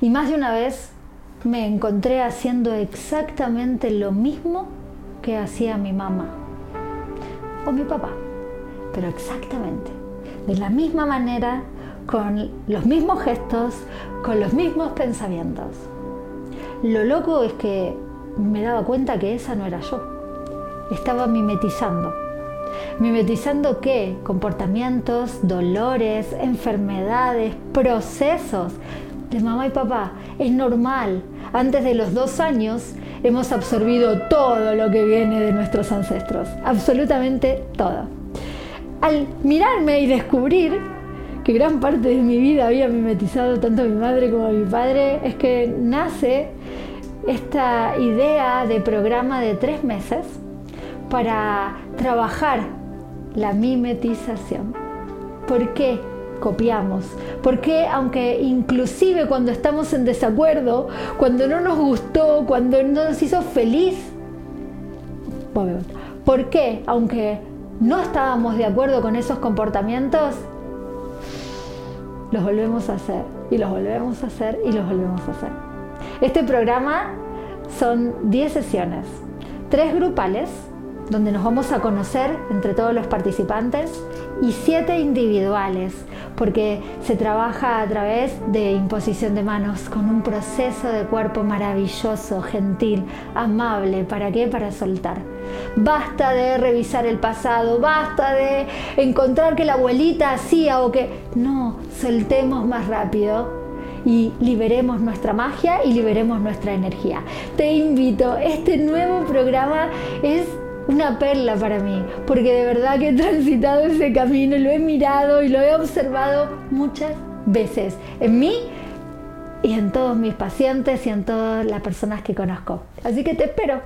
Y más de una vez me encontré haciendo exactamente lo mismo que hacía mi mamá o mi papá, pero exactamente, de la misma manera, con los mismos gestos, con los mismos pensamientos. Lo loco es que me daba cuenta que esa no era yo. Estaba mimetizando. ¿Mimetizando qué? Comportamientos, dolores, enfermedades, procesos de mamá y papá. Es normal. Antes de los dos años hemos absorbido todo lo que viene de nuestros ancestros. Absolutamente todo. Al mirarme y descubrir que gran parte de mi vida había mimetizado tanto a mi madre como a mi padre, es que nace esta idea de programa de tres meses para trabajar la mimetización. ¿Por qué copiamos? ¿Por qué, aunque inclusive cuando estamos en desacuerdo, cuando no nos gustó, cuando no nos hizo feliz, ¿por qué, aunque no estábamos de acuerdo con esos comportamientos, los volvemos a hacer y los volvemos a hacer y los volvemos a hacer? Este programa son 10 sesiones, tres grupales donde nos vamos a conocer entre todos los participantes y siete individuales, porque se trabaja a través de imposición de manos con un proceso de cuerpo maravilloso, gentil, amable. ¿Para qué? Para soltar. Basta de revisar el pasado, basta de encontrar que la abuelita hacía o que... No, soltemos más rápido y liberemos nuestra magia y liberemos nuestra energía. Te invito, este nuevo programa es una perla para mí, porque de verdad que he transitado ese camino, lo he mirado y lo he observado muchas veces en mí y en todos mis pacientes y en todas las personas que conozco. Así que te espero.